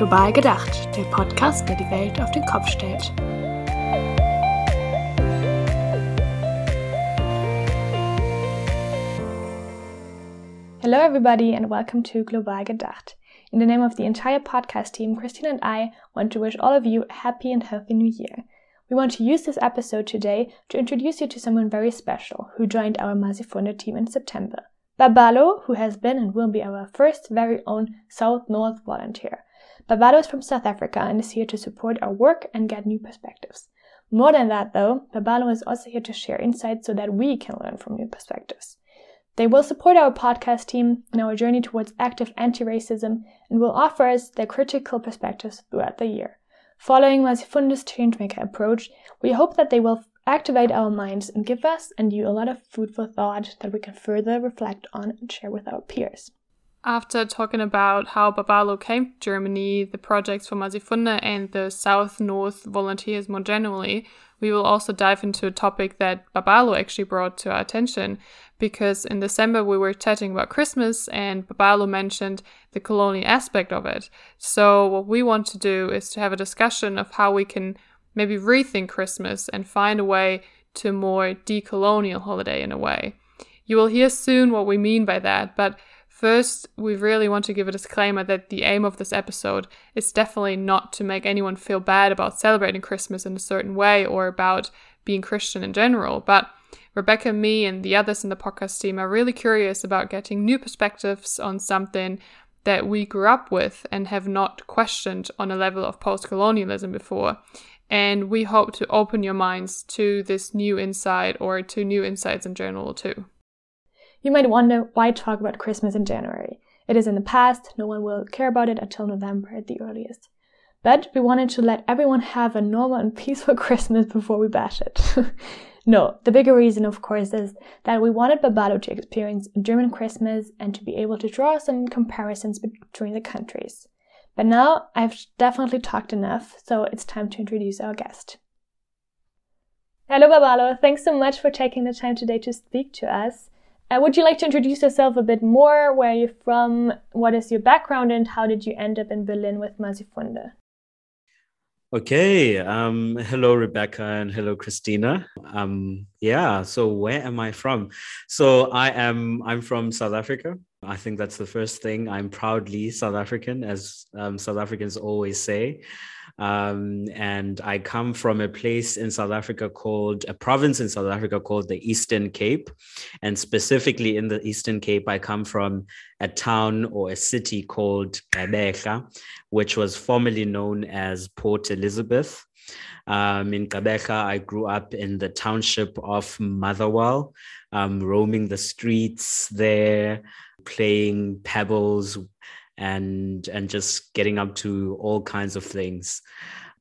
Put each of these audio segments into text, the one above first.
Global gedacht, der Podcast, der die Welt auf den Kopf stellt. Hello, everybody, and welcome to Global Gedacht. In the name of the entire podcast team, Christine and I want to wish all of you a happy and healthy new year. We want to use this episode today to introduce you to someone very special who joined our Masifunde team in September. Babalo, who has been and will be our first very own South North volunteer. Babalo is from South Africa and is here to support our work and get new perspectives. More than that, though, Babalo is also here to share insights so that we can learn from new perspectives. They will support our podcast team in our journey towards active anti racism and will offer us their critical perspectives throughout the year. Following Masifunde's changemaker approach, we hope that they will activate our minds and give us and you a lot of food for thought that we can further reflect on and share with our peers. After talking about how Babalo came to Germany, the projects for Masifunde, and the South North volunteers more generally, we will also dive into a topic that Babalo actually brought to our attention, because in December we were chatting about Christmas and Babalo mentioned the colonial aspect of it. So, what we want to do is to have a discussion of how we can maybe rethink Christmas and find a way to a more decolonial holiday in a way. You will hear soon what we mean by that, but First, we really want to give a disclaimer that the aim of this episode is definitely not to make anyone feel bad about celebrating Christmas in a certain way or about being Christian in general, but Rebecca, me, and the others in the podcast team are really curious about getting new perspectives on something that we grew up with and have not questioned on a level of post colonialism before. And we hope to open your minds to this new insight or to new insights in general, too. You might wonder why talk about Christmas in January. It is in the past, no one will care about it until November at the earliest. But we wanted to let everyone have a normal and peaceful Christmas before we bash it. No, the bigger reason, of course, is that we wanted Babalo to experience German Christmas and to be able to draw some comparisons between the countries. But now I've definitely talked enough, so it's time to introduce our guest. Hello, Babalo. Thanks so much for taking the time today to speak to us. Uh, would you like to introduce yourself a bit more? Where are you from? What is your background, and how did you end up in Berlin with Masifunde? Okay. Um, hello, Rebecca, and hello, Christina. Um, yeah. So, where am I from? So, I am. I'm from South Africa. I think that's the first thing. I'm proudly South African, as um, South Africans always say. Um, and I come from a place in South Africa called a province in South Africa called the Eastern Cape. And specifically in the Eastern Cape, I come from a town or a city called Gqeberha, which was formerly known as Port Elizabeth. Um, in Gqeberha, I grew up in the township of Motherwell, um, roaming the streets there, playing pebbles and and just getting up to all kinds of things.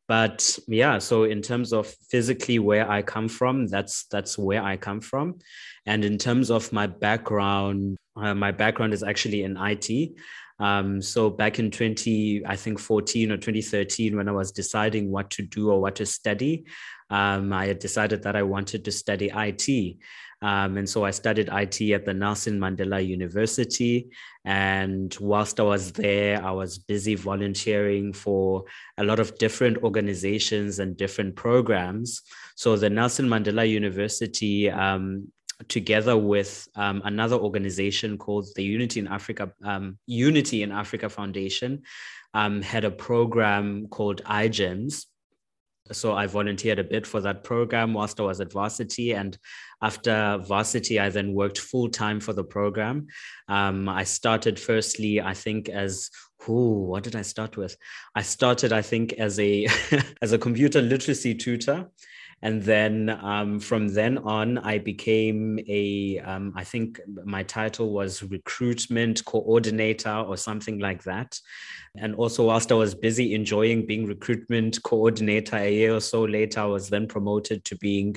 But yeah so in terms of physically where i come from that's that's where i come from. And in terms of my background uh, my background is actually in it um, so back in 20 i think 14 or 2013 when i was deciding what to do or what to study um, i had decided that i wanted to study it um, and so I studied IT at the Nelson Mandela University. And whilst I was there, I was busy volunteering for a lot of different organizations and different programs. So the Nelson Mandela University, um, together with um, another organization called the Unity in Africa, um, Unity in Africa Foundation, um, had a program called iGEMS so I volunteered a bit for that program whilst I was at varsity. And after varsity, I then worked full time for the program. Um, I started firstly, I think, as who? What did I start with? I started, I think, as a as a computer literacy tutor, and then um, from then on, I became a, um, I think my title was recruitment coordinator or something like that. And also, whilst I was busy enjoying being recruitment coordinator, a year or so later, I was then promoted to being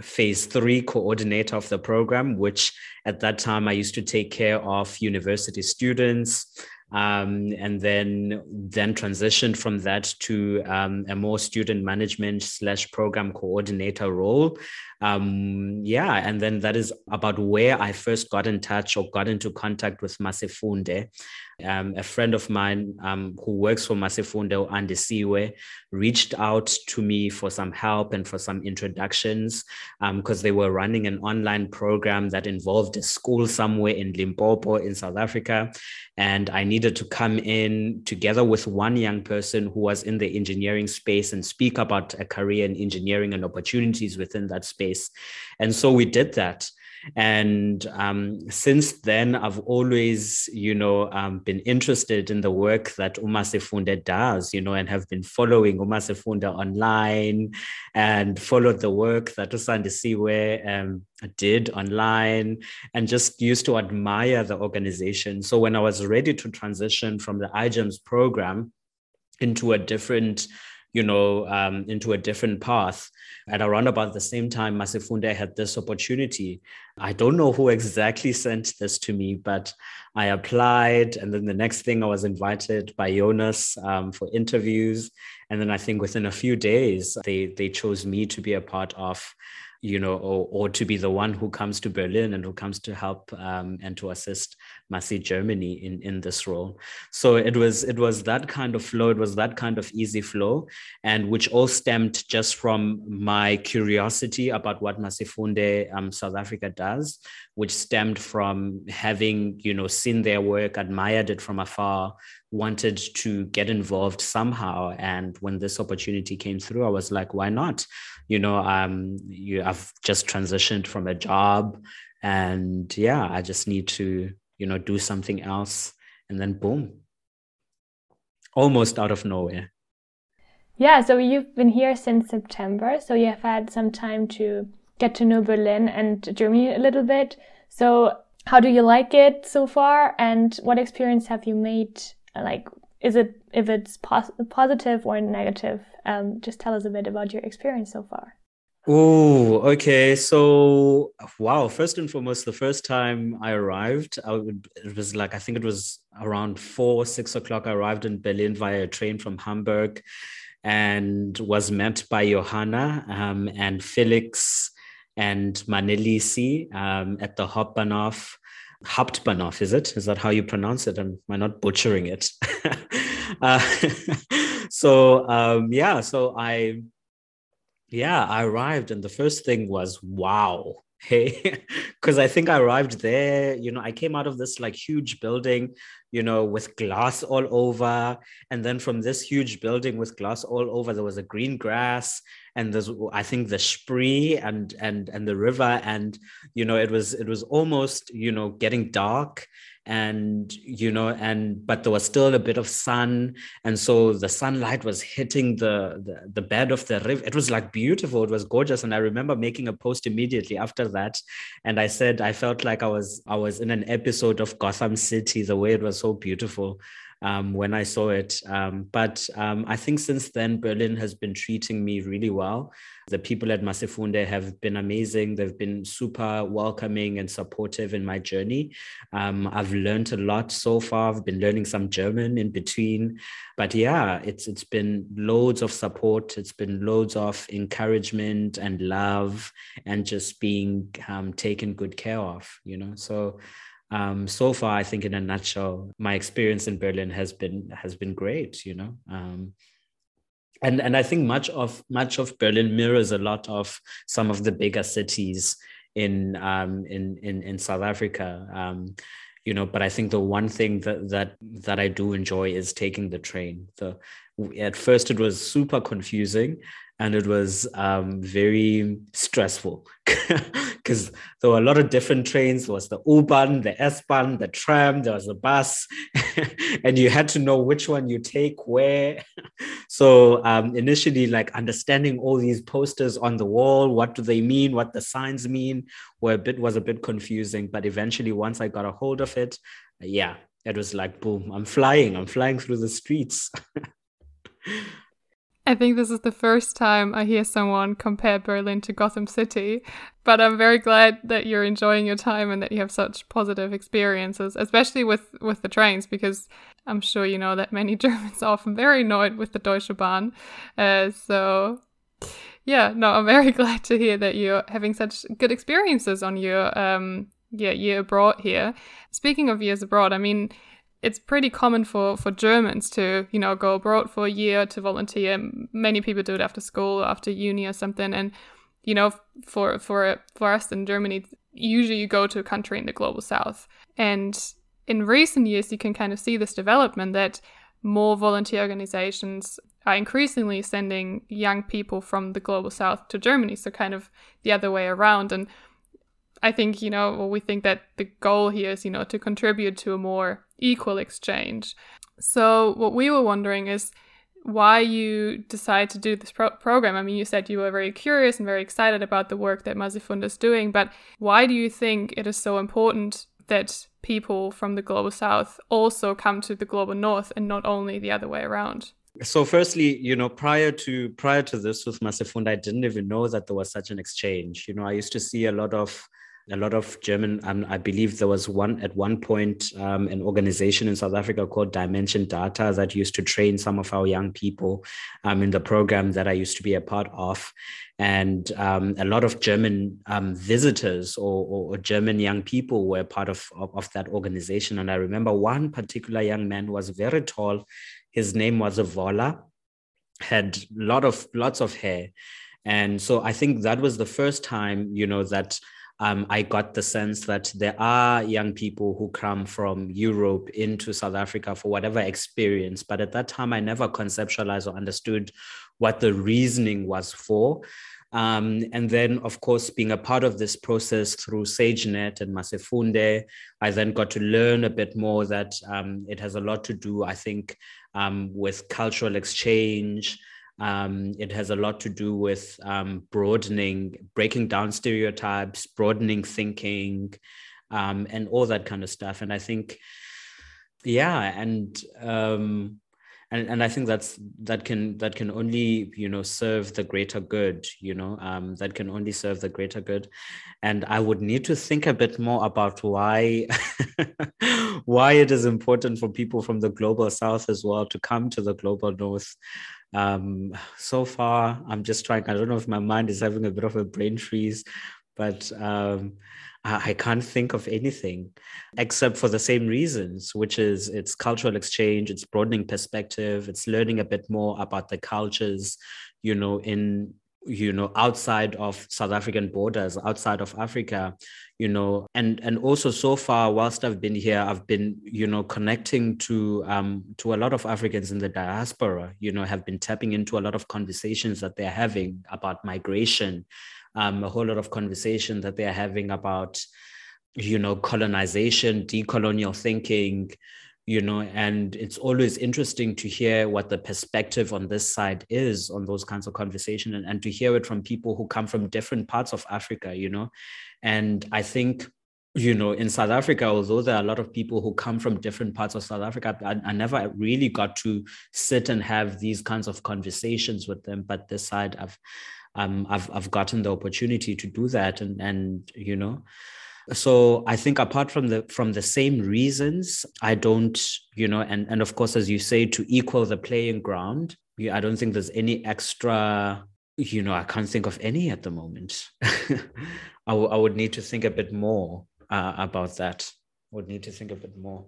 phase three coordinator of the program, which at that time I used to take care of university students um, and then then transitioned from that to um, a more student management slash program coordinator role um, yeah, and then that is about where I first got in touch or got into contact with Masifunde. Um, a friend of mine um, who works for Masifunde, Andisiwe, reached out to me for some help and for some introductions because um, they were running an online program that involved a school somewhere in Limpopo in South Africa. And I needed to come in together with one young person who was in the engineering space and speak about a career in engineering and opportunities within that space. And so we did that. And um, since then, I've always, you know, um, been interested in the work that UMasifunde does, you know, and have been following UMasifunde online and followed the work that Usandisiwe um, did online and just used to admire the organization. So when I was ready to transition from the iGEMS program into a different you know, um, into a different path. At around about the same time, Masifunde had this opportunity. I don't know who exactly sent this to me, but I applied. And then the next thing I was invited by Jonas um, for interviews. And then I think within a few days, they, they chose me to be a part of you know, or, or to be the one who comes to Berlin and who comes to help um, and to assist Masi Germany in, in this role. So it was it was that kind of flow, it was that kind of easy flow, and which all stemmed just from my curiosity about what Masifunde um, South Africa does, which stemmed from having, you know, seen their work, admired it from afar, wanted to get involved somehow. And when this opportunity came through, I was like, why not? You know, um, you I've just transitioned from a job, and yeah, I just need to, you know, do something else, and then boom, almost out of nowhere. Yeah, so you've been here since September, so you have had some time to get to know Berlin and Germany a little bit. So, how do you like it so far, and what experience have you made like is it if it's pos- positive or negative um, just tell us a bit about your experience so far Oh, okay. So, wow. First and foremost, the first time I arrived, I would, it was like, I think it was around four, six o'clock. I arrived in Berlin via a train from Hamburg and was met by Johanna um, and Felix and Manelisi um, at the Hauptbahnhof Hauptbahnhof, is it? Is that how you pronounce it? Am I not butchering it? uh, so um, yeah, so I yeah, I arrived and the first thing was wow. Hey, because I think I arrived there, you know, I came out of this like huge building, you know, with glass all over. And then from this huge building with glass all over, there was a green grass and there's I think the Spree and and and the river. And you know, it was it was almost, you know, getting dark and you know and but there was still a bit of sun. And so the sunlight was hitting the, the, the bed of the river. It was like beautiful. It was gorgeous. And i remember making a post immediately after that. And i said i felt like i was i was in an episode of gotham city the way it was so beautiful um, when I saw it. Um, but um, I think since then, Berlin has been treating me really well. The people at Masifunde have been amazing. They've been super welcoming and supportive in my journey. Um, I've learned a lot so far. I've been learning some German in between. But yeah, it's it's been loads of support. It's been loads of encouragement and love and just being um, taken good care of, you know. So um, so far, I think in a nutshell, my experience in Berlin has been has been great. You know, um, and and I think much of much of Berlin mirrors a lot of some of the bigger cities in um, in, in in South Africa. Um, you know, but I think the one thing that that that I do enjoy is taking the train. The at first it was super confusing and it was um, very stressful because there were a lot of different trains. There was the U-Bahn, the S-Bahn, the tram, there was a bus, and you had to know which one you take where. so um, initially, like understanding all these posters on the wall, what do they mean, what the signs mean, were a bit was a bit confusing. But eventually, once I got a hold of it, yeah, it was like boom, I'm flying, I'm flying through the streets. I think this is the first time I hear someone compare Berlin to Gotham City, but I'm very glad that you're enjoying your time and that you have such positive experiences, especially with, with the trains, because I'm sure you know that many Germans are often very annoyed with the Deutsche Bahn. Uh, so, yeah, no, I'm very glad to hear that you're having such good experiences on your um yeah year abroad here. Speaking of years abroad, I mean, it's pretty common for for Germans to you know go abroad for a year to volunteer. Many people do it after school, after uni or something, and you know for for for us in Germany, usually you go to a country in the global south. And in recent years, you can kind of see this development that more volunteer organizations are increasingly sending young people from the global south to Germany. So kind of the other way around. And I think, you know, well, we think that the goal here is, you know, to contribute to a more equal exchange. So, what we were wondering is why you decide to do this pro- program. I mean, you said you were very curious and very excited about the work that Masifunde is doing, but why do you think it is so important that people from the global south also come to the global north and not only the other way around? so firstly you know prior to prior to this with masifunde i didn't even know that there was such an exchange you know i used to see a lot of a lot of German, um, I believe there was one at one point um, an organization in South Africa called Dimension Data that used to train some of our young people um, in the program that I used to be a part of. And um, a lot of German um, visitors or, or, or, German young people were part of, of, of, that organization. And I remember one particular young man was very tall. His name was Avola, had lot of lots of hair. And so I think that was the first time, you know, that um, I got the sense that there are young people who come from Europe into South Africa for whatever experience. But at that time, I never conceptualized or understood what the reasoning was for. Um, and then, of course, being a part of this process through SageNet and Masifunde, I then got to learn a bit more that um, it has a lot to do, I think, um, with cultural exchange, um, it has a lot to do with um, broadening, breaking down stereotypes, broadening thinking, um, and all that kind of stuff. And I think, yeah, and um, and and I think that's that can that can only you know serve the greater good. You know, um, that can only serve the greater good. And I would need to think a bit more about why why it is important for people from the global south as well to come to the global north um, so far, I'm just trying. I don't know if my mind is having a bit of a brain freeze, but um, I, can't think of anything except for the same reasons, which is it's cultural exchange, it's broadening perspective, it's learning a bit more about the cultures, you know, in you know outside of south african borders outside of africa you know and and also so far whilst i've been here i've been you know connecting to um to a lot of africans in the diaspora you know have been tapping into a lot of conversations that they're having about migration um a whole lot of conversation that they're having about you know colonization decolonial thinking you know and it's always interesting to hear what the perspective on this side is on those kinds of conversation and, and to hear it from people who come from different parts of africa you know. And i think you know in south africa although there are a lot of people who come from different parts of south africa I, I never really got to sit and have these kinds of conversations with them but this side i've um, I've, I've gotten the opportunity to do that and and you know so i think apart from the from the same reasons i don't you know and and of course as you say to equal the playing ground i don't think there's any extra you know i can't think of any at the moment. I, w- I would need to think a bit more uh, about that. Would need to think a bit more.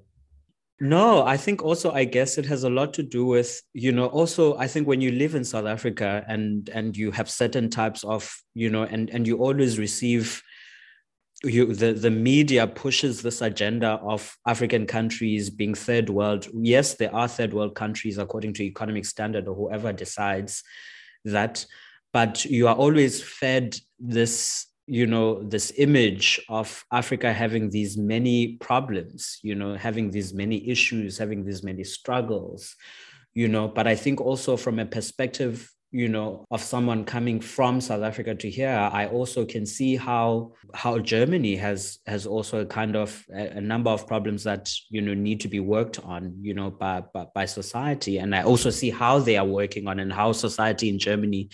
No, I think also I guess it has a lot to do with, you know, also I think when you live in South Africa and and you have certain types of, you know, and and you always receive you, the, the media pushes this agenda of African countries being third world. Yes, there are third world countries according to economic standard or whoever decides that, but you are always fed this, you know, this image of Africa having these many problems, you know, having these many issues, having these many struggles, you know. But I think also from a perspective you know of someone coming from south africa to here i also can see how how germany has has also a kind of a, a, number of problems that you know need to be worked on you know by, by by society. And i also see how they are working on and how society in germany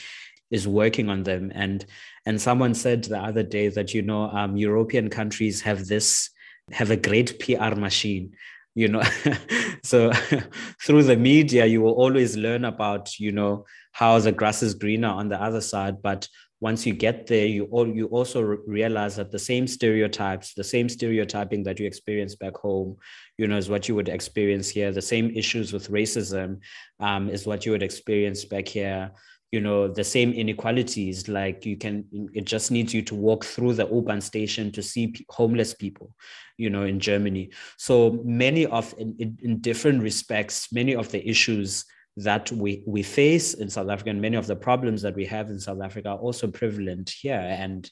is working on them. And and someone said the other day that you know um, european countries have this have a great pr machine you know so through the media you will always learn about you know how the grass is greener on the other side. But once you get there you all you also realize that the same stereotypes the same stereotyping that you experience back home you know is what you would experience here. The same issues with racism um, is what you would experience back here you know the same inequalities like you can it just needs you to walk through the u-bahn station to see homeless people you know in germany. So many of in, in different respects many of the issues that we we face in south africa and many of the problems that we have in south africa are also prevalent here. And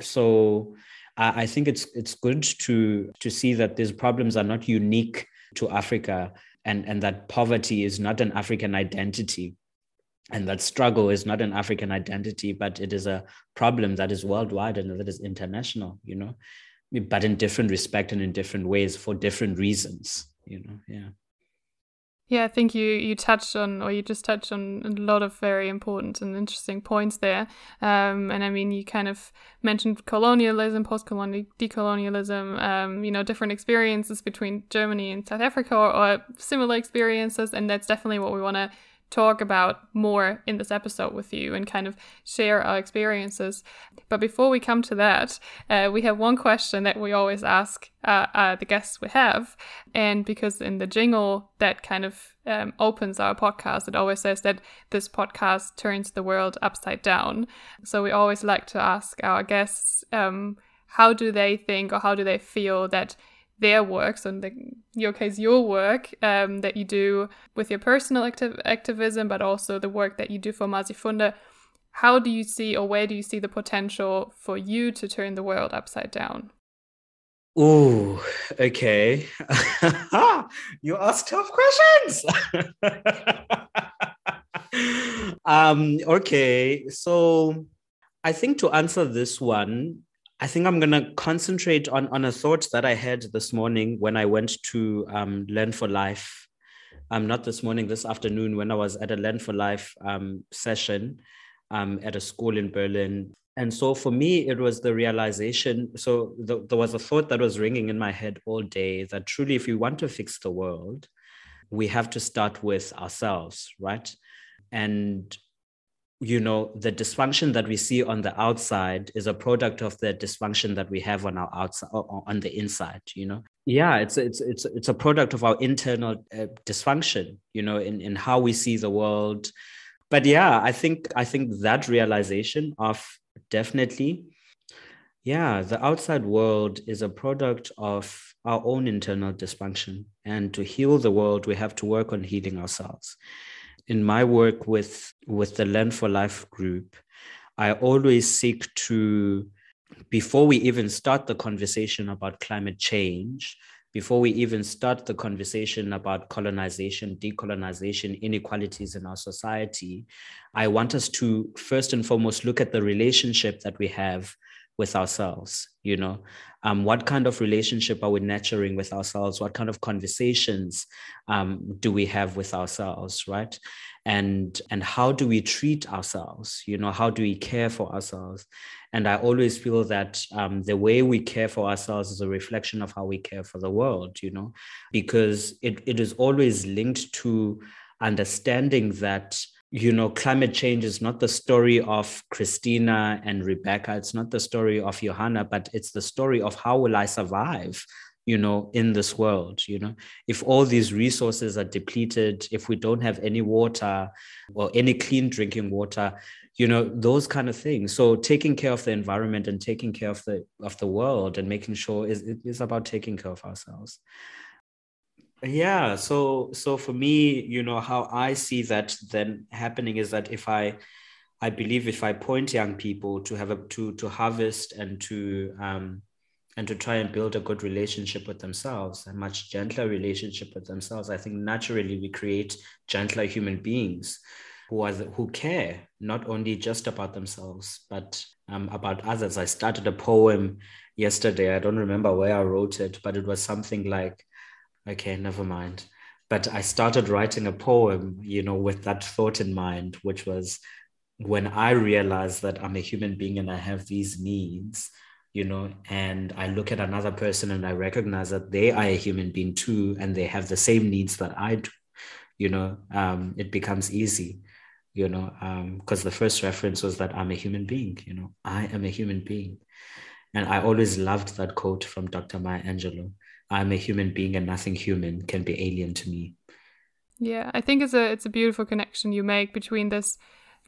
so I, I think it's it's good to to see that these problems are not unique to africa and and that poverty is not an african identity and that struggle is not an african identity but it is a problem that is worldwide and that is international you know but in different respect and in different ways for different reasons you know yeah yeah, I think you you touched on, or you just touched on a lot of very important and interesting points there. Um, and I mean, you kind of mentioned colonialism, post-colonial decolonialism, um, you know, different experiences between Germany and South Africa, or, or similar experiences, and that's definitely what we want to talk about more in this episode with you and kind of share our experiences. But before we come to that, uh, we have one question that we always ask uh, uh, the guests we have. And because in the jingle that kind of um, opens our podcast, it always says that this podcast turns the world upside down. So we always like to ask our guests um, how do they think or how do they feel that their work, so in the, your case, your work um, that you do with your personal activ- activism, but also the work that you do for Masifunde, how do you see or where do you see the potential for you to turn the world upside down? Oh, okay. you ask tough questions. um, okay, so I think to answer this one, I think I'm going to concentrate on, on a thought that I had this morning when I went to um, Learn for Life. Um, not this morning, this afternoon, when I was at a Learn for Life um, session um, at a school in Berlin. And so for me, it was the realization. So the, there was a thought that was ringing in my head all day that truly, if we want to fix the world, we have to start with ourselves, right? And you know the dysfunction that we see on the outside is a product of the dysfunction that we have on our outside on the inside you know? Yeah it's it's it's it's a product of our internal uh, dysfunction you know in in how we see the world. But yeah i think i think that realization of definitely yeah the outside world is a product of our own internal dysfunction. And to heal the world we have to work on healing ourselves in my work with with the Learn for Life group, I always seek to, before we even start the conversation about climate change, before we even start the conversation about colonization, decolonization, inequalities in our society, I want us to first and foremost look at the relationship that we have with ourselves you know? Um, what kind of relationship are we nurturing with ourselves? What kind of conversations um, do we have with ourselves right? And and how do we treat ourselves you know? How do we care for ourselves? And i always feel that um, the way we care for ourselves is a reflection of how we care for the world you know? Because it, it is always linked to understanding that you know, climate change is not the story of Christina and Rebecca. It's not the story of Johanna, but it's the story of how will I survive, you know, in this world. You know, if all these resources are depleted, if we don't have any water or any clean drinking water, you know, those kind of things. So taking care of the environment and taking care of the of the world and making sure is is about taking care of ourselves yeah so so for me you know how i see that then happening is that if i i believe if i point young people to have a to to harvest and to um and to try and build a good relationship with themselves a much gentler relationship with themselves i think naturally we create gentler human beings who are the, who care not only just about themselves but um, about others. I started a poem yesterday. I don't remember where i wrote it but it was something like okay, never mind. But I started writing a poem, you know, with that thought in mind, which was when I realized that I'm a human being and I have these needs, you know, and I look at another person and I recognize that they are a human being too, and they have the same needs that I do, you know, um, it becomes easy, you know, because um, the first reference was that I'm a human being, you know, I am a human being. And I always loved that quote from Dr. Maya Angelou I'm a human being and nothing human can be alien to me. Yeah, I think it's a it's a beautiful connection you make between this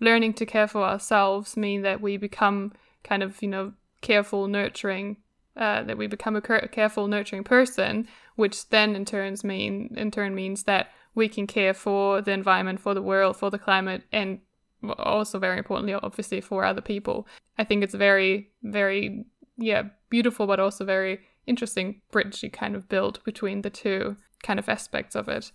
learning to care for ourselves mean that we become kind of, you know, careful, nurturing, uh, that we become a careful, nurturing person, which then in turns mean in turn means that we can care for the environment, for the world, for the climate, and also very importantly, obviously for other people. I think it's very, very, yeah, beautiful, but also very interesting bridge you kind of build between the two kind of aspects of it.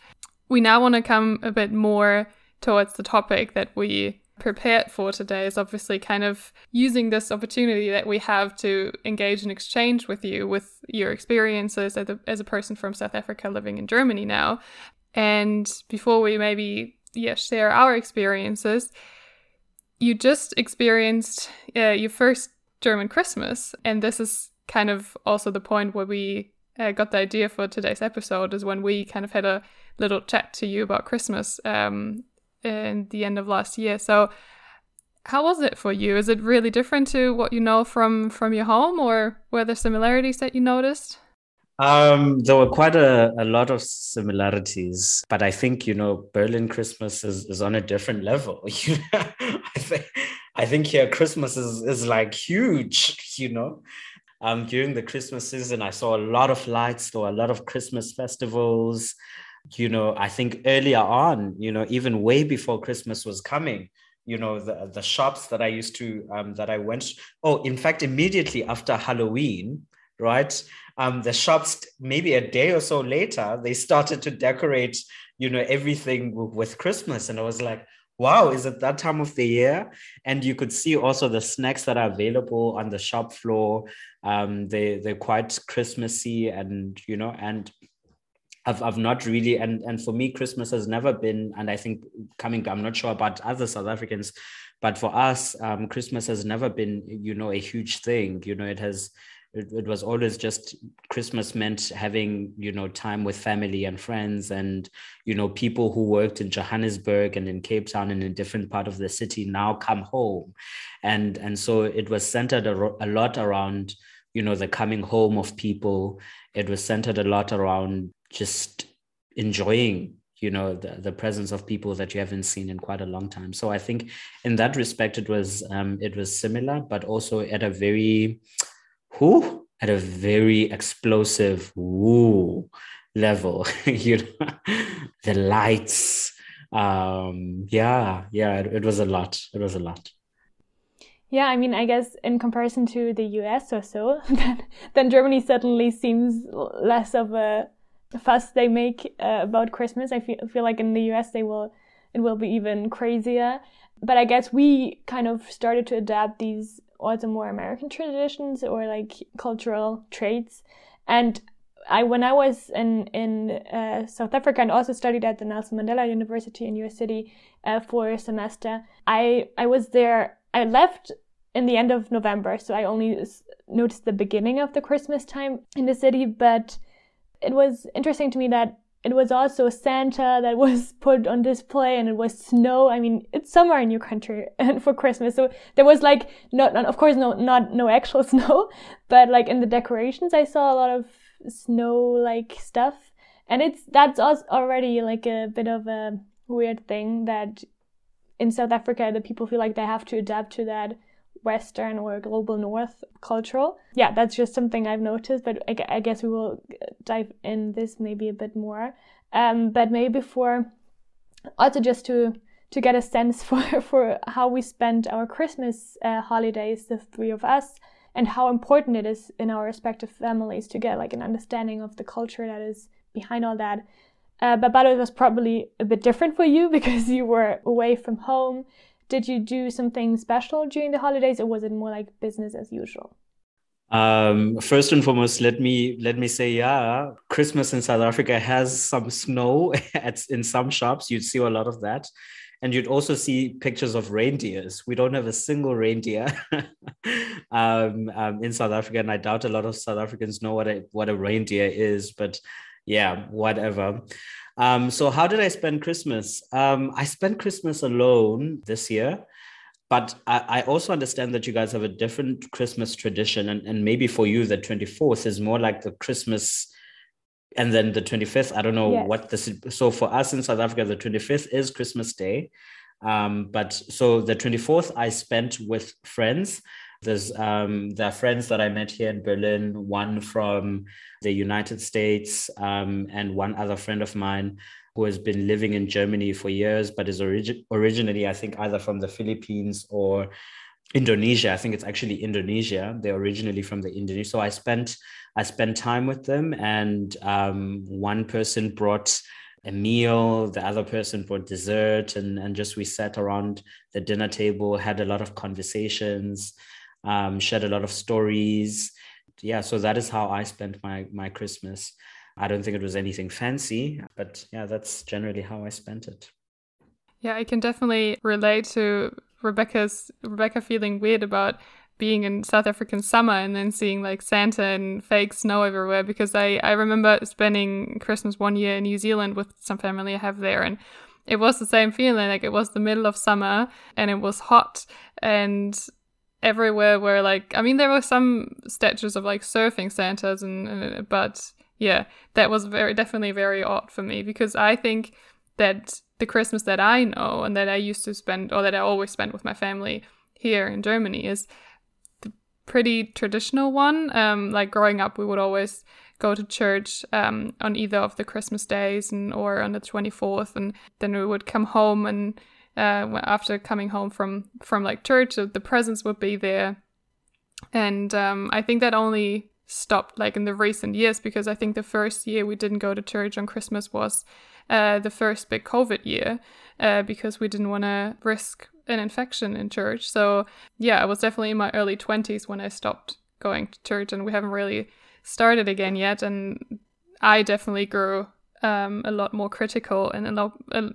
We now want to come a bit more towards the topic that we prepared for today is obviously kind of using this opportunity that we have to engage in exchange with you with your experiences as a, as a person from South Africa living in Germany now. And before we maybe yeah share our experiences, you just experienced uh, your first German Christmas, and this is kind of also the point where we uh, got the idea for today's episode is when we kind of had a little chat to you about Christmas um, in the end of last year. So how was it for you? Is it really different to what you know from from your home, or were there similarities that you noticed? Um, there were quite a, a lot of similarities, but I think you know Berlin Christmas is, is on a different level. I think I think here Christmas is is like huge. You know, um, during the Christmas season, I saw a lot of lights. Were a lot of Christmas festivals you know, I think earlier on, you know, even way before Christmas was coming, you know, the, the shops that I used to, um, that I went, oh, in fact, immediately after Halloween, right? Um, the shops, maybe a day or so later, they started to decorate, you know, everything with Christmas. And I was like, wow, is it that time of the year? And you could see also the snacks that are available on the shop floor. Um, they, they're quite Christmassy and, you know, and I've, I've not really and and for me christmas has never been and i think coming i'm not sure about other south africans but for us um, christmas has never been you know a huge thing you know it has it, it was always just christmas meant having you know time with family and friends and you know people who worked in johannesburg and in cape town and in different part of the city now come home. And and so it was centered a, a lot around you know the coming home of people. It was centered a lot around just enjoying you know the, the presence of people that you haven't seen in quite a long time. So i think in that respect it was um, it was similar but also at a very who at a very explosive woo level you know the lights um yeah yeah it, it was a lot it was a lot yeah, I mean, I guess in comparison to the US or so, then, then Germany certainly seems less of a fuss they make uh, about Christmas. I feel feel like in the US they will it will be even crazier. But I guess we kind of started to adapt these also more American traditions or like cultural traits. And I when I was in in uh, South Africa and also studied at the Nelson Mandela University in York City uh, for a semester, I I was there. I left in the end of November, so I only noticed the beginning of the Christmas time in the city. But it was interesting to me that it was also Santa that was put on display and it was snow. I mean, it's summer in your country and for Christmas. So there was like, not, not, of course, no, not, no actual snow, but like in the decorations, I saw a lot of snow like stuff. And it's, that's already like a bit of a weird thing that in South Africa, the people feel like they have to adapt to that Western or global North cultural. Yeah, that's just something I've noticed, but I, guess we will dive in this maybe a bit more. Um, but maybe before, also just to to get a sense for for how we spend our Christmas uh, holidays, the three of us, and how important it is in our respective families to get like an understanding of the culture that is behind all that. Uh, Babalo was probably a bit different for you because you were away from home did you do something special during the holidays or was it more like business as usual um, first and foremost let me let me say yeah christmas in south africa has some snow at in some shops you'd see a lot of that and you'd also see pictures of reindeers. We don't have a single reindeer um, um, in South Africa, and I doubt a lot of South Africans know what a what a reindeer is. But yeah, whatever. Um, so how did I spend Christmas? Um, I spent Christmas alone this year but I, I, also understand that you guys have a different Christmas tradition, and, and maybe for you, the 24th is more like the Christmas and then the 25th. I don't know yes. what this is. So for us in South Africa, the 25th is Christmas Day. Um, but so the 24th, I spent with friends. There's um, there are friends that I met here in Berlin, one from the United States, um, and one other friend of mine who has been living in Germany for years, but is origi- originally, I think, either from the Philippines or Indonesia. I think it's actually Indonesia. They're originally from the Indonesia. So I spent I spent time with them, and um, one person brought a meal, the other person brought dessert, and and just we sat around the dinner table, had a lot of conversations, um, shared a lot of stories. Yeah, so that is how I spent my my Christmas. I don't think it was anything fancy, but yeah, that's generally how I spent it. Yeah, I can definitely relate to Rebecca's Rebecca feeling weird about being in South African summer and then seeing like Santa and fake snow everywhere because I, I remember spending Christmas one year in New Zealand with some family I have there and it was the same feeling like it was the middle of summer and it was hot and everywhere were like I mean there were some statues of like surfing Santas and, and but yeah, that was very definitely very odd for me because I think that the Christmas that I know and that I used to spend or that I always spend with my family here in Germany is the pretty traditional one. Um, like growing up, we would always go to church um, on either of the Christmas days and or on the 24th, and then we would come home and uh, after coming home from from like church, the presents would be there, and um, I think that only stopped like in the recent years because I think the first year we didn't go to church on Christmas was uh, the first big COVID year uh, because we didn't want to risk an infection in church. So yeah, I was definitely in my early 20s when I stopped going to church and we haven't really started again yet. And I definitely grew um, a lot more critical and a lot, uh,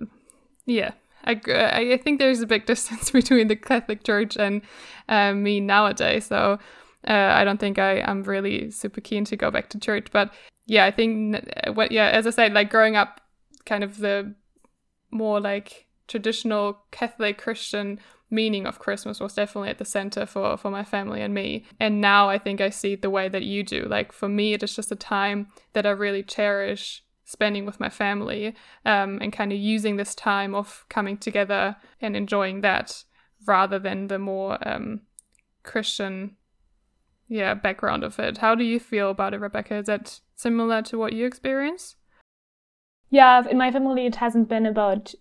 yeah. I, I think there's a big distance between the Catholic Church and uh, me nowadays. So uh, I don't think I am really super keen to go back to church. But yeah, I think what yeah, as I said, like growing up, kind of the more like traditional Catholic Christian meaning of Christmas was definitely at the center for for my family and me. And now I think I see it the way that you do. Like for me, it is just a time that I really cherish spending with my family um, and kind of using this time of coming together and enjoying that rather than the more um, Christian yeah background of it. How do you feel about it, Rebecca? Is that similar to what you experience? Yeah, in my family, it hasn't been about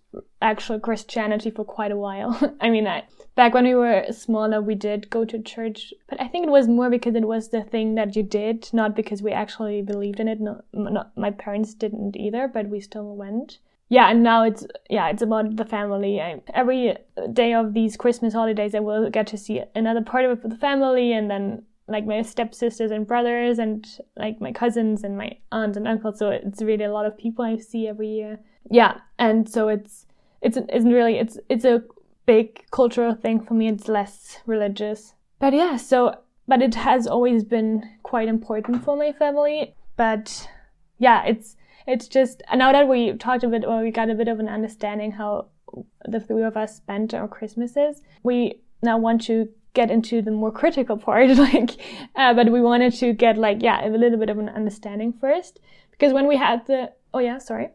actual Christianity for quite a while. I mean, I, back when we were smaller, we did go to church, but I think it was more because it was the thing that you did, not because we actually believed in it. No, not, my parents didn't either, but we still went. Yeah, and now it's yeah, it's about the family. I, every day of these Christmas holidays, I will get to see another part of the family, and then like my stepsisters and brothers and like my cousins and my aunt and uncle. So it's really a lot of people I see every year. Yeah, and so it's it's isn't really it's it's a big cultural thing for me. It's less religious, but yeah. So but it has always been quite important for my family. But yeah, it's it's just now that we talked a bit or we got a bit of an understanding how the three of us spent our Christmases, we now want to get into the more critical part like uh, but we wanted to get like yeah a little bit of an understanding first because when we had the oh yeah sorry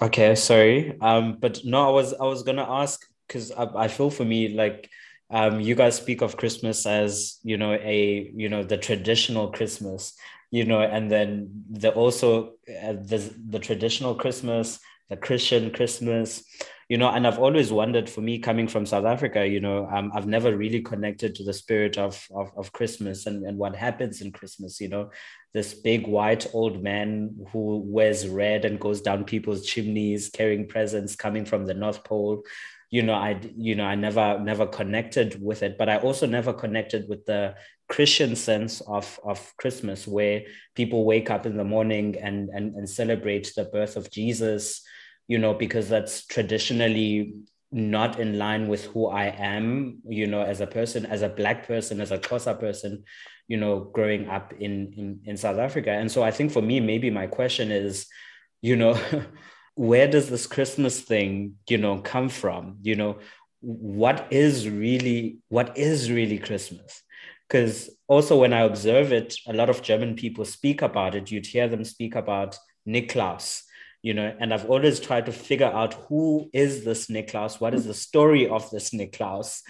okay sorry. Um but no i was i was gonna ask because I, I feel for me like um you guys speak of christmas as you know a you know the traditional christmas you know and then the also uh, the the traditional christmas the christian christmas you know and i've always wondered for me coming from south africa you know um, i've never really connected to the spirit of, of, of christmas and, and what happens in christmas you know. This big white old man who wears red and goes down people's chimneys carrying presents coming from the north pole. You know i you know i never never connected with it but i also never connected with the christian sense of of christmas where people wake up in the morning and and, and celebrate the birth of jesus you know, because that's traditionally not in line with who I am, you know, as a person, as a black person, as a Xhosa person, you know, growing up in, in, in South Africa. And so I think for me, maybe my question is, you know, where does this Christmas thing, you know, come from? You know, what is really, what is really Christmas? Because also when I observe it, a lot of German people speak about it. You'd hear them speak about Niklaus, you know, and I've always tried to figure out who is this Niklaus? What is the story of this Niklaus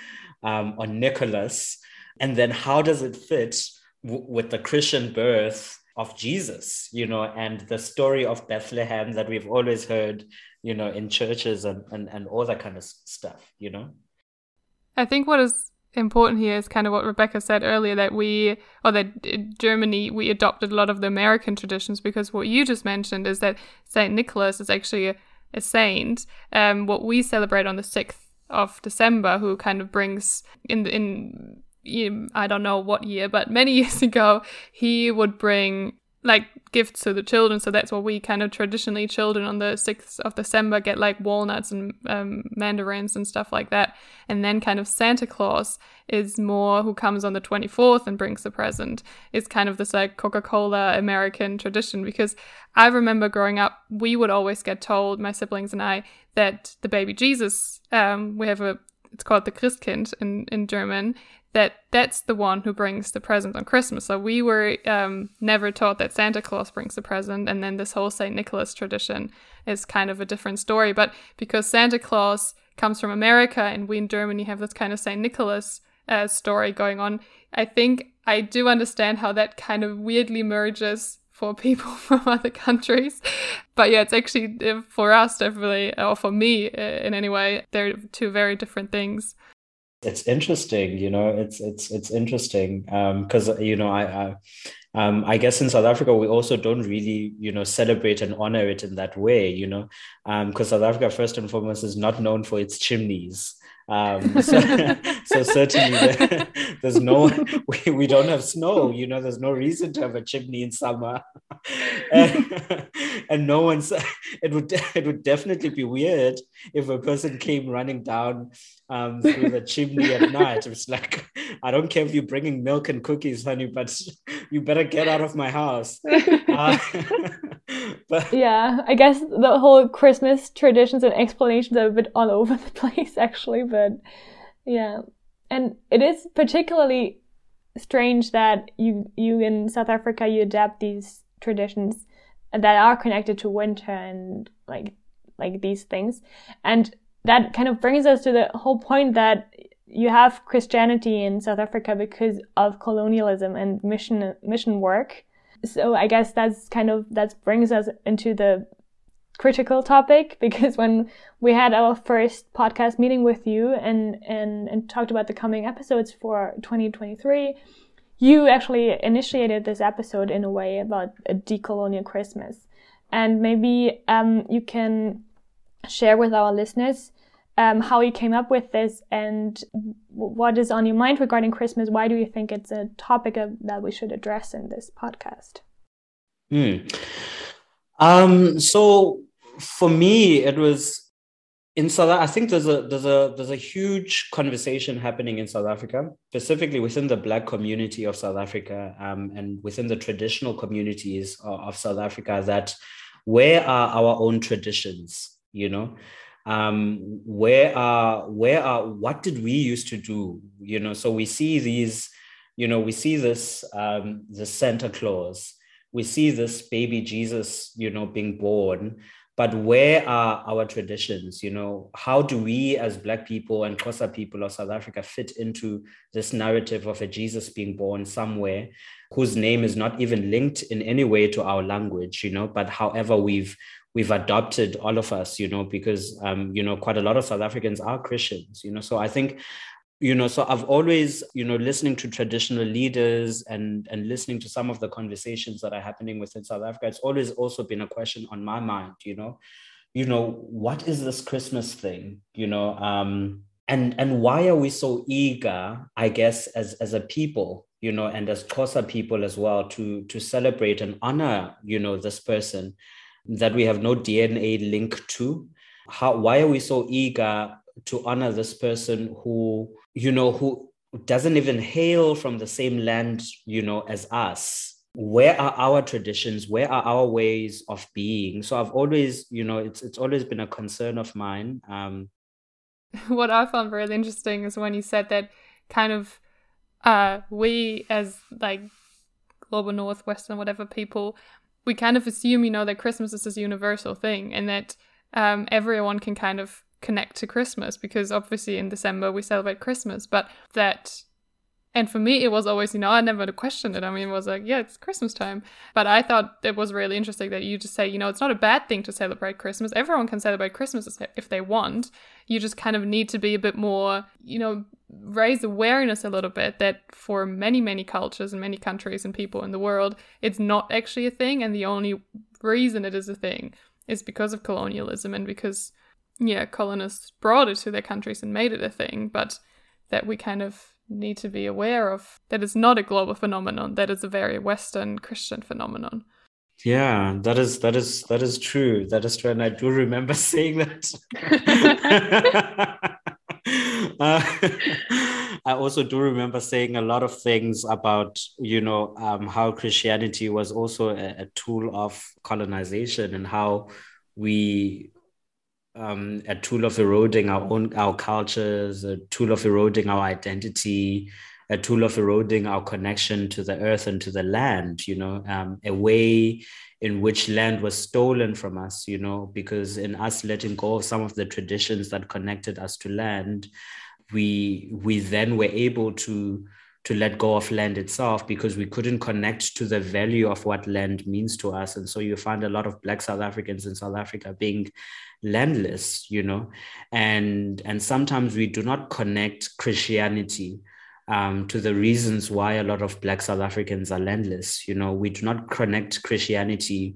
um, or Nicholas? And then how does it fit w- with the Christian birth of Jesus, you know, and the story of Bethlehem that we've always heard, you know, in churches and, and, and all that kind of stuff, you know? I think what is important here is kind of what Rebecca said earlier that we, or that Germany, we adopted a lot of the American traditions because what you just mentioned is that Saint Nicholas is actually a, a saint. Um, what we celebrate on the 6th of December, who kind of brings in, in, I don't know what year, but many years ago, he would bring like gifts to the children. So that's what we kind of traditionally children on the 6th of December get like walnuts and um, mandarins and stuff like that. And then kind of Santa Claus is more who comes on the 24th and brings the present. It's kind of this like Coca Cola American tradition because I remember growing up, we would always get told, my siblings and I, that the baby Jesus, um, we have a it's called the Christkind in, in German, that that's the one who brings the present on Christmas. So we were um, never taught that Santa Claus brings the present, and then this whole Saint Nicholas tradition is kind of a different story. But because Santa Claus comes from America and we in Germany have this kind of Saint Nicholas uh, story going on, I think I do understand how that kind of weirdly merges for people from other countries. But yeah, it's actually uh, for us definitely, or for me uh, in any way, they're two very different things it's interesting you know it's it's it's interesting Um, because you know I, I um, I guess in South Africa we also don't really you know celebrate and honor it in that way you know um because um, South Africa first and foremost is not known for its chimneys um, so, so certainly there, there's no we, we don't have snow you know there's no reason to have a chimney in summer. And, and no one's it would it would definitely be weird if a person came running down um, through the chimney at night. It's like i don't care if you're bringing milk and cookies honey but you better get out of my house. Uh, but yeah i guess the whole christmas traditions and explanations are a bit all over the place actually but yeah and it is particularly strange that you you in south africa you adapt these traditions that are connected to winter and like like these things and that kind of brings us to the whole point that you have Christianity in South Africa because of colonialism and mission mission work. So I guess that's kind of that brings us into the critical topic because when we had our first podcast meeting with you and and and talked about the coming episodes for 2023 you actually initiated this episode in a way about a decolonial christmas and maybe um, you can share with our listeners um, how you came up with this and what is on your mind regarding Christmas. Why do you think it's a topic of, that we should address in this podcast? Hmm. Um, so for me, it was in South. I think there's a there's a there's a huge conversation happening in South Africa, specifically within the Black community of South Africa, um, and within the traditional communities of, of South Africa. That where are our own traditions? You know, um, where are where are what did we used to do you know so we see these you know we see this um, the santa claus we see this baby jesus you know being born but where are our traditions? You know how do we as black people and Xhosa people of south africa fit into this narrative of a jesus being born somewhere whose name is not even linked in any way to our language you know but however we've we've adopted all of us you know because um, you know quite a lot of south africans are christians you know. So i think you know so i've always you know listening to traditional leaders and and listening to some of the conversations that are happening within south africa it's always also been a question on my mind you know you know what is this christmas thing you know um and and why are we so eager i guess as as a people you know and as Xhosa people as well to to celebrate and honor you know this person that we have no DNA link to? How, why are we so eager to honor this person who you know who doesn't even hail from the same land you know as us. Where are our traditions? Where are our ways of being? So i've always you know it's it's always been a concern of mine. Um what i found really interesting is when you said that kind of uh we as like global northwestern whatever people we kind of assume you know that christmas is this universal thing and that um everyone can kind of connect to christmas because obviously in december we celebrate christmas but that and for me, it was always, you know, I never questioned it. I mean, it was like, yeah, it's Christmas time. But I thought it was really interesting that you just say, you know, it's not a bad thing to celebrate Christmas. Everyone can celebrate Christmas if they want. You just kind of need to be a bit more, you know, raise awareness a little bit that for many, many cultures and many countries and people in the world, it's not actually a thing. And the only reason it is a thing is because of colonialism and because, yeah, colonists brought it to their countries and made it a thing. But that we kind of need to be aware of that it's not a global phenomenon that is a very western christian phenomenon yeah that is that is that is true that is true and i do remember saying that uh, i also do remember saying a lot of things about you know um, how christianity was also a, a tool of colonization and how we um, a tool of eroding our own our cultures, a tool of eroding our identity, a tool of eroding our connection to the earth and to the land. You know, um, a way in which land was stolen from us. You know, because in us letting go of some of the traditions that connected us to land, we we then were able to to let go of land itself because we couldn't connect to the value of what land means to us. And so you find a lot of Black South Africans in South Africa being landless, you know, and and sometimes we do not connect Christianity um, to the reasons why a lot of Black South Africans are landless. You know, we do not connect Christianity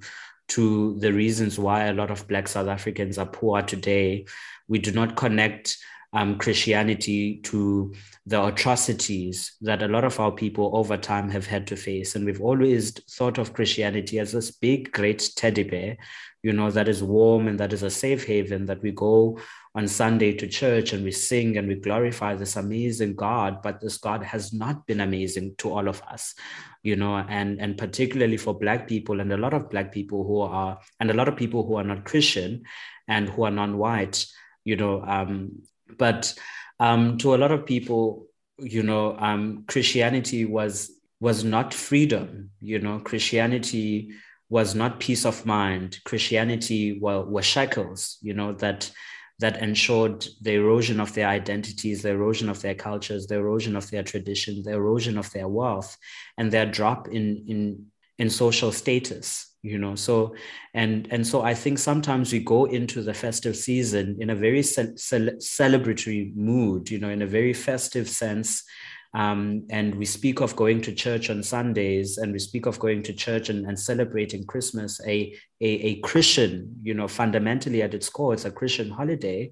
to the reasons why a lot of Black South Africans are poor today. We do not connect um, Christianity to the atrocities that a lot of our people over time have had to face. And we've always thought of Christianity as this big, great teddy bear, you know, that is warm and that is a safe haven that we go on Sunday to church and we sing and we glorify this amazing God. But this God has not been amazing to all of us, you know, and, and particularly for Black people and a lot of Black people who are, and a lot of people who are not Christian and who are non white, you know, um, but um, to a lot of people, you know, um, Christianity was was not freedom. You know, Christianity was not peace of mind. Christianity were, were shackles. You know that that ensured the erosion of their identities, the erosion of their cultures, the erosion of their traditions, the erosion of their wealth, and their drop in in in social status you know so and and so i think sometimes we go into the festive season in a very ce- ce- celebratory mood you know in a very festive sense um, and we speak of going to church on Sundays, and we speak of going to church and, and celebrating Christmas, a, a, a Christian, you know, fundamentally at its core, it's a Christian holiday.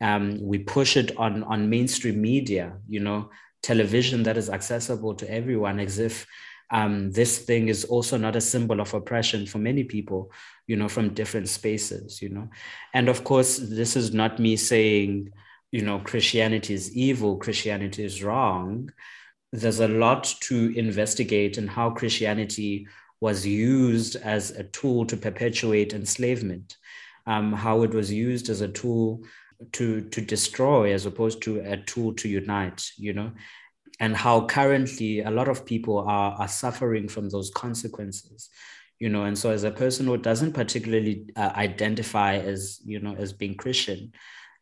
Um, we push it on, on mainstream media, you know, television that is accessible to everyone, as if um, this thing is also not a symbol of oppression for many people, you know, from different spaces, you know. And of course, this is not me saying, you know, Christianity is evil, Christianity is wrong. There's a lot to investigate in how Christianity was used as a tool to perpetuate enslavement, um, how it was used as a tool to to destroy as opposed to a tool to unite you know and how currently a lot of people are, are suffering from those consequences you know? And so as a person who doesn't particularly uh, identify as you know as being christian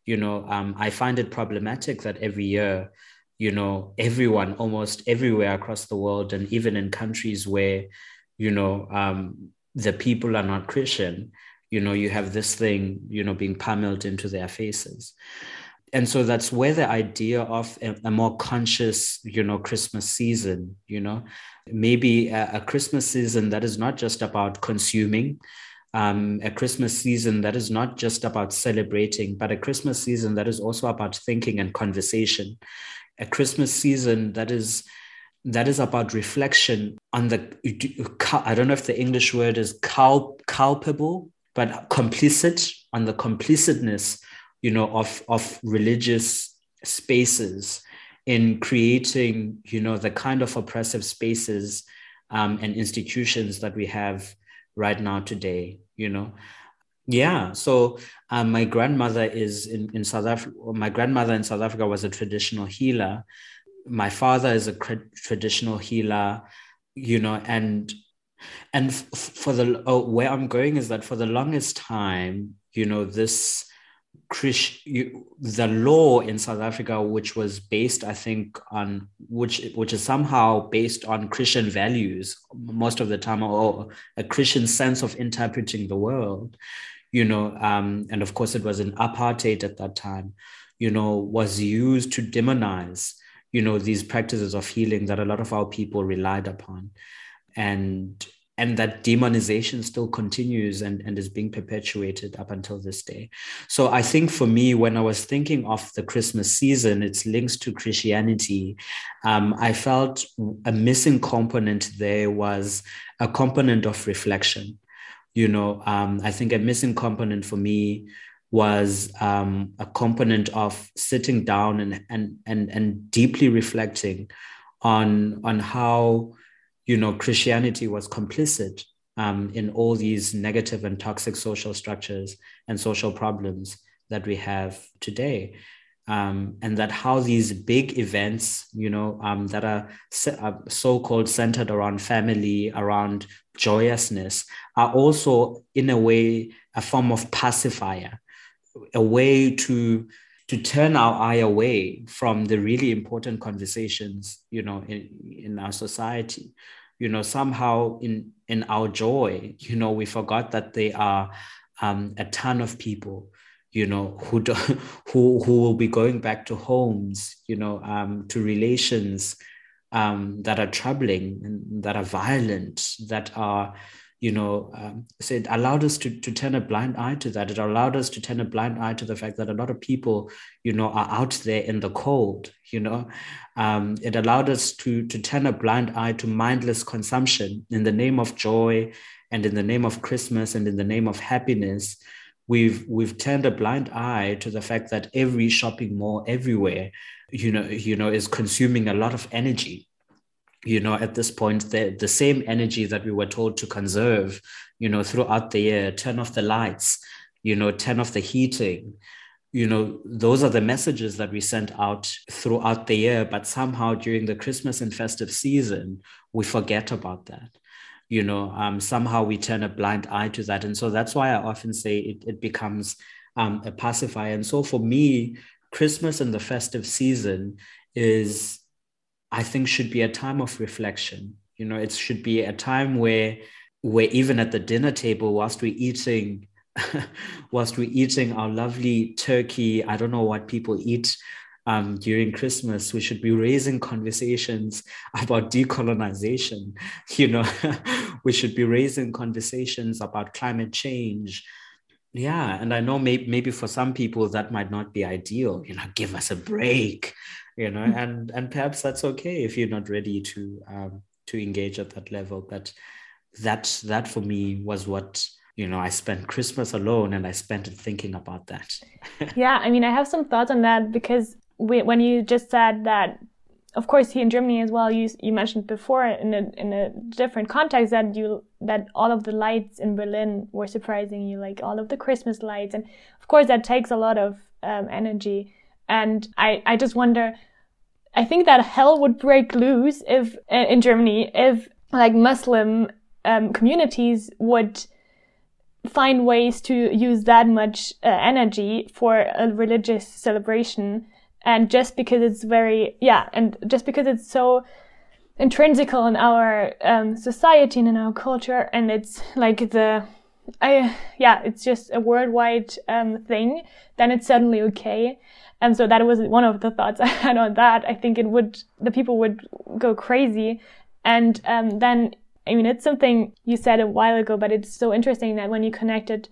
you know um, i find it problematic that every year you know everyone almost everywhere across the world and even in countries where you know um, the people are not christian you know you have this thing you know being pummeled into their faces and so that's where the idea of a, a, more conscious you know christmas season you know maybe a, a christmas season that is not just about consuming um, a christmas season that is not just about celebrating but a christmas season that is also about thinking and conversation. A christmas season that is that is about reflection on the i don't know if the english word is culpable but complicit on the complicitness you know, of, of religious spaces in creating, you know, the kind of oppressive spaces um, and institutions that we have right now today, you know. Yeah, so um, my grandmother is in, in South Africa. My grandmother in South Africa was a traditional healer. My father is a traditional healer, you know, and and f- for the oh, where I'm going is that for the longest time, you know, this the law in South Africa, which was based, I think, on which which is somehow based on Christian values most of the time, or a Christian sense of interpreting the world, you know, um, and of course it was in apartheid at that time, you know, was used to demonize, you know, these practices of healing that a lot of our people relied upon, and and that demonization still continues and, and is being perpetuated up until this day. So I think for me, when I was thinking of the Christmas season, its links to Christianity, um, I felt a missing component there was a component of reflection. You know, um, I think a missing component for me was um, a component of sitting down and, and, and, and deeply reflecting on, on how you know, Christianity was complicit um, in all these negative and toxic social structures and social problems that we have today. Um, and that how these big events, you know, um, that are uh, so-called centered around family, around joyousness, are also in a way a form of pacifier, a way to to turn our eye away from the really important conversations, you know, in, in our society. You know, somehow in in our joy, you know, we forgot that there are um, a ton of people, you know, who do, who who will be going back to homes, you know, um, to relations um, that are troubling that are violent, that are you know, um, so it allowed us to, to turn a blind eye to that. It allowed us to turn a blind eye to the fact that a lot of people, you know, are out there in the cold, you know. Um, it allowed us to, to turn a blind eye to mindless consumption in the name of joy and in the name of Christmas and in the name of happiness. We've, we've turned a blind eye to the fact that every shopping mall everywhere, you know, you know, is consuming a lot of energy you know at this point the, the same energy that we were told to conserve you know throughout the year turn off the lights you know turn off the heating you know those are the messages that we sent out throughout the year but somehow during the christmas and festive season we forget about that. You know um, somehow we turn a blind eye to that. And so that's why i often say it, it becomes um, a pacifier. And so for me christmas and the festive season is I think should be a time of reflection. You know, it should be a time where where even at the dinner table, whilst we're eating, whilst we're eating our lovely turkey, I don't know what people eat um, during Christmas, we should be raising conversations about decolonization. You know, we should be raising conversations about climate change. Yeah, and I know maybe maybe for some people that might not be ideal. You know, give us a break you know mm-hmm. and and perhaps that's okay if you're not ready to um, to engage at that level. But that that for me was what you know i spent christmas alone and i spent it thinking about that. Yeah i mean i have some thoughts on that because we, when you just said that of course here in germany as well you you mentioned before in a in a different context that you that all of the lights in berlin were surprising you like all of the christmas lights. And of course that takes a lot of um, energy and I, I just wonder, I think that hell would break loose if, in Germany, if like Muslim um, communities would find ways to use that much uh, energy for a religious celebration. And just because it's very, yeah, and just because it's so intrinsical in our um, society and in our culture, and it's like the, I, yeah, it's just a worldwide um, thing, then it's suddenly okay. And so that was one of the thoughts I had on that. I think it would, the people would go crazy. And um, then, I mean, it's something you said a while ago, but it's so interesting that when you connected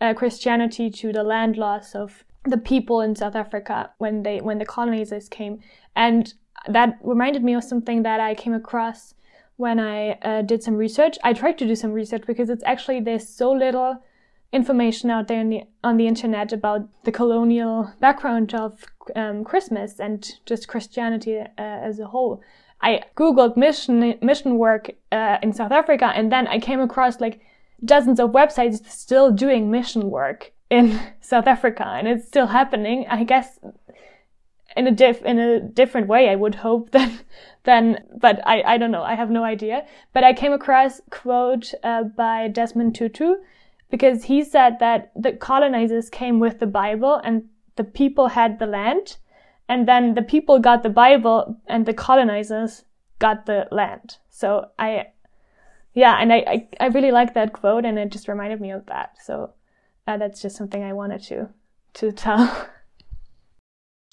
uh, Christianity to the land loss of the people in South Africa when they when the colonizers came, and that reminded me of something that I came across when I uh, did some research. I tried to do some research because it's actually there's so little information out there the, on the internet about the colonial background of um, Christmas and just Christianity uh, as a whole. I googled mission mission work uh, in South Africa, and then I came across like dozens of websites still doing mission work in South Africa, and it's still happening. I guess in a diff in a different way. I would hope than than, but I I don't know. I have no idea. But I came across quote uh, by Desmond Tutu because he said that the colonizers came with the Bible and the people had the land, and then the people got the Bible and the colonizers got the land. So I, yeah, and I, I, I really like that quote and it just reminded me of that. So uh, that's just something I wanted to, to tell.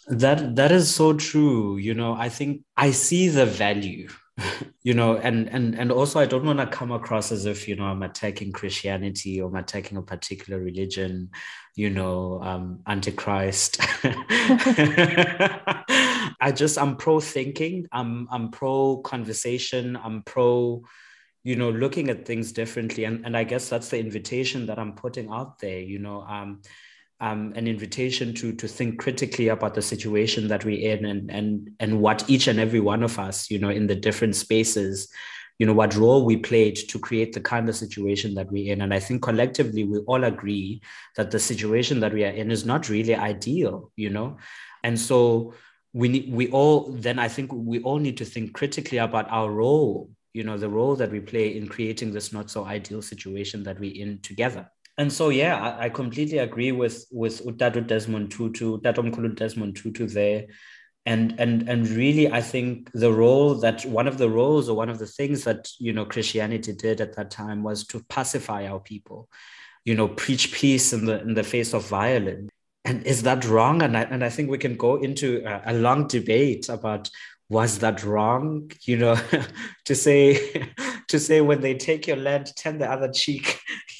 That, that is so true. You know, I think I see the value you know and and and also i don't want to come across as if you know i'm attacking christianity or i'm attacking a particular religion you know um antichrist. I just i'm pro thinking i'm i'm pro conversation i'm pro you know looking at things differently. And and i guess that's the invitation that i'm putting out there you know um um, an invitation to to think critically about the situation that we're in and and and what each and every one of us you know in the different spaces you know what role we played to create the kind of situation that we're in. And i think collectively we all agree that the situation that we are in is not really ideal you know? And so we need, we all then i think we all need to think critically about our role you know the role that we play in creating this not so ideal situation that we're in together and so yeah, I, I, completely agree with with Utatu Desmond Tutu, Tatomkhulu Desmond Tutu there. And and and really, I think the role that one of the roles or one of the things that you know Christianity did at that time was to pacify our people, you know, preach peace in the in the face of violence. And is that wrong? And I and I think we can go into a, a long debate about was that wrong you know to say to say when they take your land turn the other cheek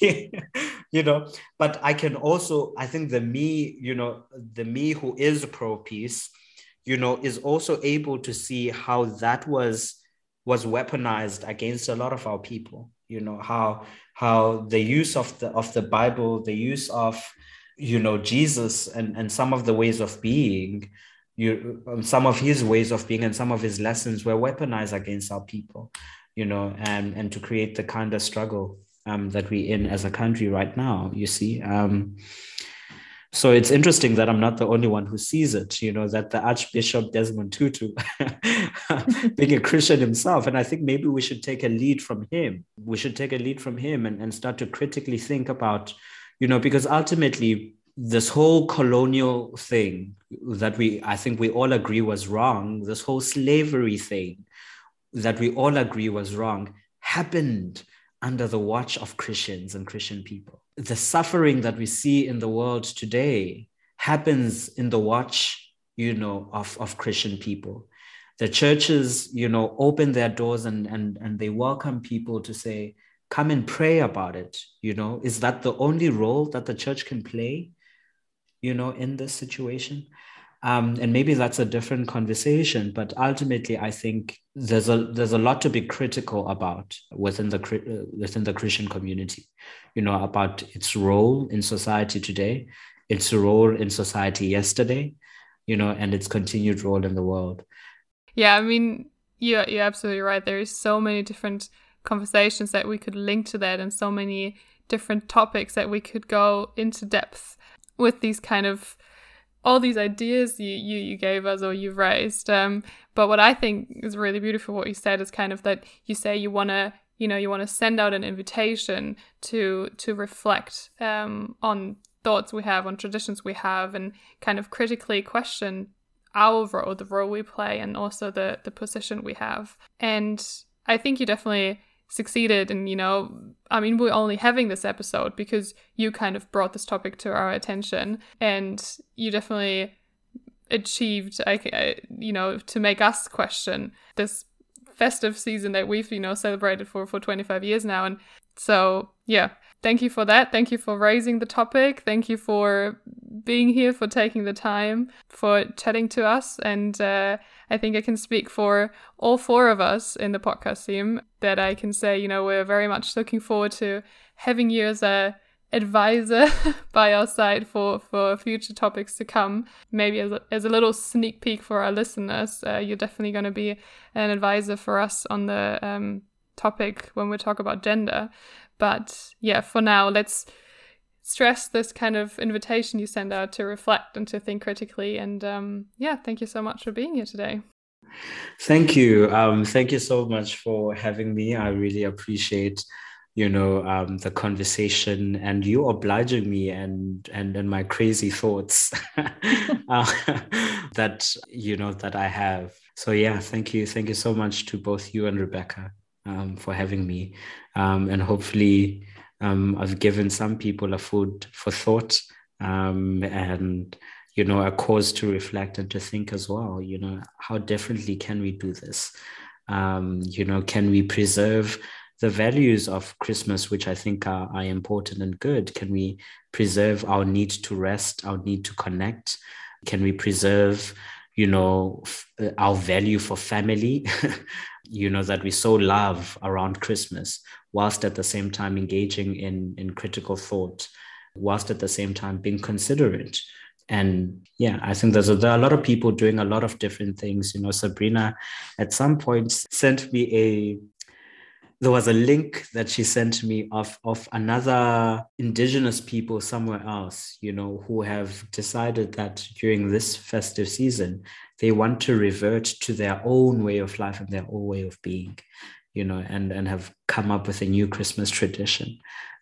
you know but i can also i think the me you know the me who is pro peace you know is also able to see how that was was weaponized against a lot of our people you know how how the use of the of the bible the use of you know jesus and and some of the ways of being you um, some of his ways of being and some of his lessons were weaponized against our people you know and and to create the kind of struggle um, that we're in as a country right now you see. Um, so it's interesting that i'm not the only one who sees it you know that the archbishop desmond tutu being a christian himself. And i think maybe we should take a lead from him. We should take a lead from him and, and start to critically think about you know because ultimately this whole colonial thing that we i think we all agree was wrong this whole slavery thing that we all agree was wrong happened under the watch of christians and christian people. The suffering that we see in the world today happens in the watch you know of, of christian people. The churches you know open their doors and, and and they welcome people to say come and pray about it you know. Is that the only role that the church can play you know, in this situation. Um, and maybe that's a different conversation, but ultimately, I think there's a there's a lot to be critical about within the uh, within the Christian community, you know, about its role in society today, its role in society yesterday, you know, and its continued role in the world. Yeah, I mean, you're you're absolutely right. There is so many different conversations that we could link to that, and so many different topics that we could go into depth with these kind of all these ideas you, you, you gave us or you've raised. Um, but what I think is really beautiful, what you said, is kind of that you say you want to, you know, you want to send out an invitation to to reflect um, on thoughts we have, on traditions we have, and kind of critically question our role, the role we play, and also the the position we have. And I think you definitely succeeded and you know i mean we're only having this episode because you kind of brought this topic to our attention and you definitely achieved I, you know to make us question this festive season that we've you know celebrated for for 25 years now. And so yeah thank you for that. Thank you for raising the topic. Thank you for being here for taking the time for chatting to us. And uh, I think I can speak for all four of us in the podcast team that I can say, you know, we're very much looking forward to having you as a advisor by our side for for future topics to come. Maybe as a, as a little sneak peek for our listeners, uh, you're definitely going to be an advisor for us on the um, topic when we talk about gender. But yeah, for now, let's stress this kind of invitation you send out to reflect and to think critically. And um, yeah, thank you so much for being here today. Thank you. Um, thank you so much for having me. I really appreciate you know um, the conversation and you obliging me and and and my crazy thoughts uh, that you know that i have so yeah thank you thank you so much to both you and rebecca um, for having me um, and hopefully um, i've given some people a food for thought um, and you know a cause to reflect and to think as well you know how differently can we do this um, you know can we preserve the values of Christmas, which I think are, are important and good? Can we preserve our need to rest, our need to connect? Can we preserve, you know, f- uh, our value for family, you know, that we so love around Christmas, whilst at the same time engaging in, in critical thought, whilst at the same time being considerate? and yeah i think there's a, there are a lot of people doing a lot of different things you know sabrina at some point sent me a there was a link that she sent me of of another indigenous people somewhere else you know who have decided that during this festive season they want to revert to their own way of life and their own way of being you know and and have come up with a new christmas tradition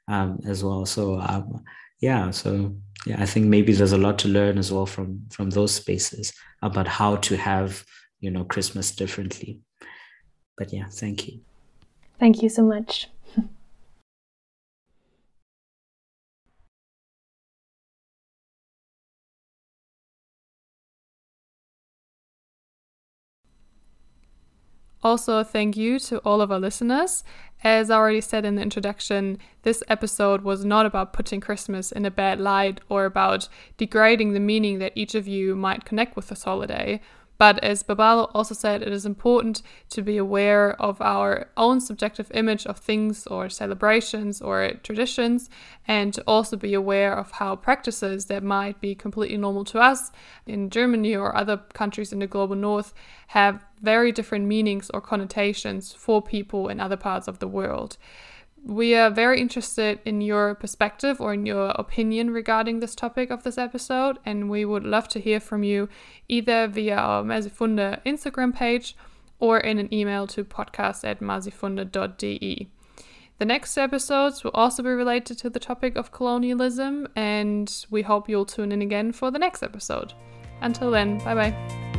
um, as well. So um, yeah so yeah i think maybe there's a lot to learn as well from from those spaces about how to have you know christmas differently. But yeah thank you Thank you so much. Also, thank you to all of our listeners. As I already said in the introduction, this episode was not about putting Christmas in a bad light or about degrading the meaning that each of you might connect with this holiday. But as Babalo also said, it is important to be aware of our own subjective image of things or celebrations or traditions, and to also be aware of how practices that might be completely normal to us in Germany or other countries in the global north have very different meanings or connotations for people in other parts of the world. We are very interested in your perspective or in your opinion regarding this topic of this episode, and we would love to hear from you either via our Masifunde Instagram page or in an email to podcast at masifunde.de. The next episodes will also be related to the topic of colonialism, and we hope you'll tune in again for the next episode. Until then, bye bye.